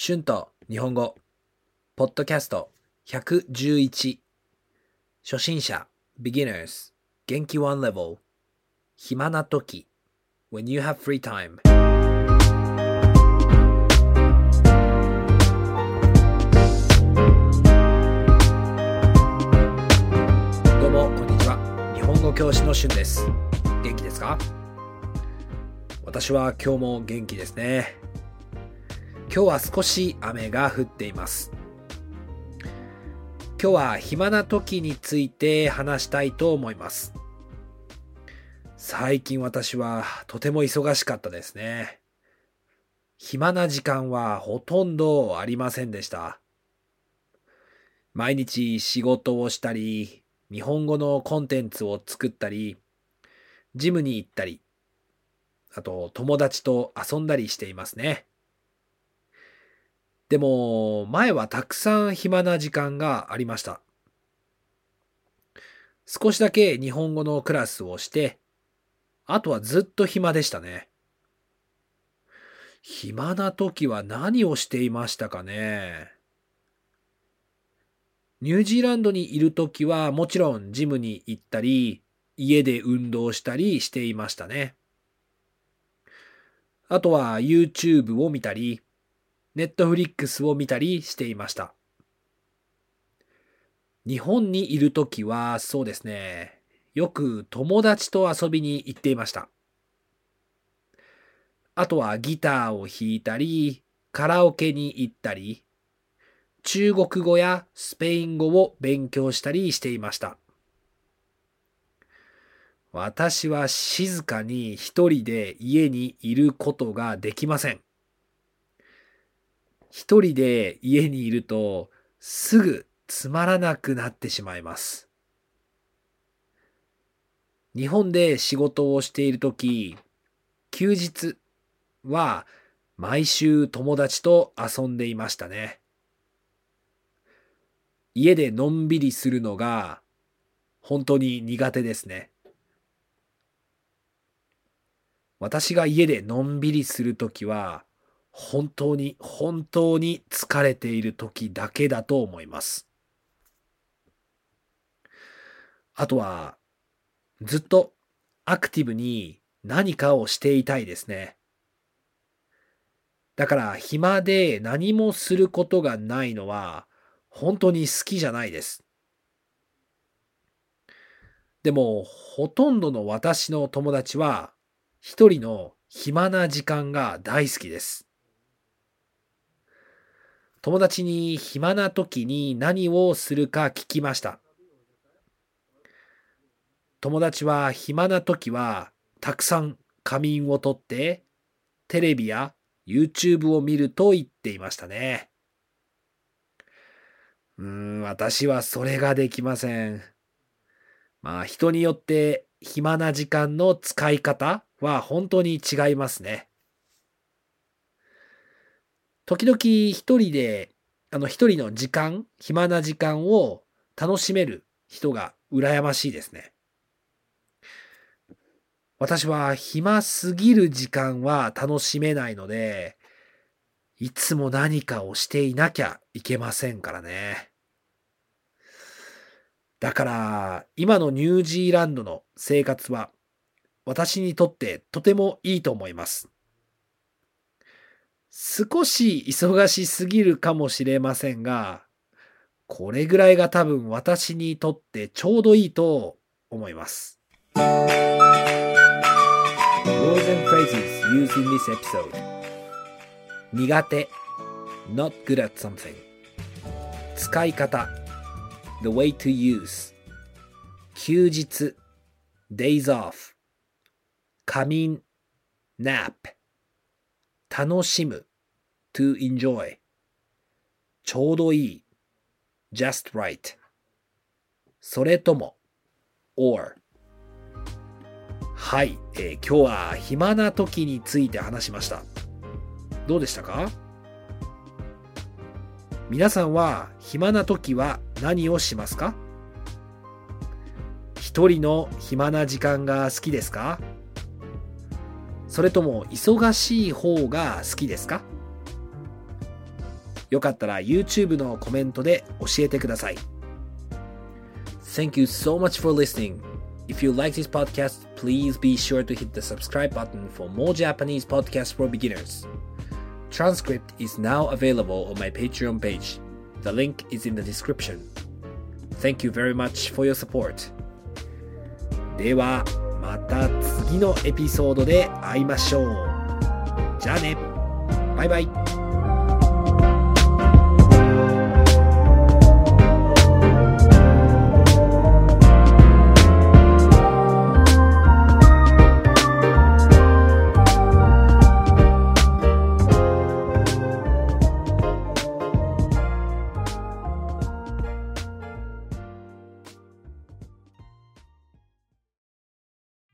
春と日本語、ポッドキャスト111初心者 beginners 元気 one level 暇な時 when you have free time どうもこんにちは。日本語教師の春です。元気ですか？私は今日も元気ですね。今日は少し雨が降っています。今日は暇な時について話したいと思います。最近私はとても忙しかったですね。暇な時間はほとんどありませんでした。毎日仕事をしたり日本語のコンテンツを作ったりジムに行ったりあと友達と遊んだりしていますね。でも、前はたくさん暇な時間がありました。少しだけ日本語のクラスをして、あとはずっと暇でしたね。暇な時は何をしていましたかね。ニュージーランドにいる時はもちろんジムに行ったり、家で運動したりしていましたね。あとは YouTube を見たり、Netflix を見たりしていました。日本にいるときはそうですね、よく友達と遊びに行っていました。あとはギターを弾いたり、カラオケに行ったり、中国語やスペイン語を勉強したりしていました。私は静かに一人で家にいることができません。一人で家にいるとすぐつまらなくなってしまいます。日本で仕事をしているとき、休日は毎週友達と遊んでいましたね。家でのんびりするのが本当に苦手ですね。私が家でのんびりするときは、本当に本当に疲れている時だけだと思います。あとは、ずっとアクティブに何かをしていたいですね。だから暇で何もすることがないのは本当に好きじゃないです。でもほとんどの私の友達は一人の暇な時間が大好きです。友達に暇な時に何をするか聞きました。友達は暇な時はたくさん仮眠をとってテレビや YouTube を見ると言っていましたね。うーん、私はそれができません。まあ人によって暇な時間の使い方は本当に違いますね。時々一人で、あの一人の時間、暇な時間を楽しめる人が羨ましいですね。私は暇すぎる時間は楽しめないので、いつも何かをしていなきゃいけませんからね。だから、今のニュージーランドの生活は、私にとってとてもいいと思います。少し忙しすぎるかもしれませんが、これぐらいが多分私にとってちょうどいいと思います。Words and phrases used in this episode 苦手 not good at something 使い方 the way to use 休日 days off 仮眠 nap 楽しむ。to enjoy ちょうどいい。just right それとも or はい、えー、今日は暇な時について話しました。どうでしたか？皆さんは暇な時は何をしますか？一人の暇な時間が好きですか？それとも忙しい方が好きですかよかったら YouTube のコメントで教えてください。Thank you so much for listening. If you like this podcast, please be sure to hit the subscribe button for more Japanese podcasts for beginners. Transcript is now available on my Patreon page. The link is in the description. Thank you very much for your support. では、また次のエピソードで会いましょう。じゃあね。バイバイ。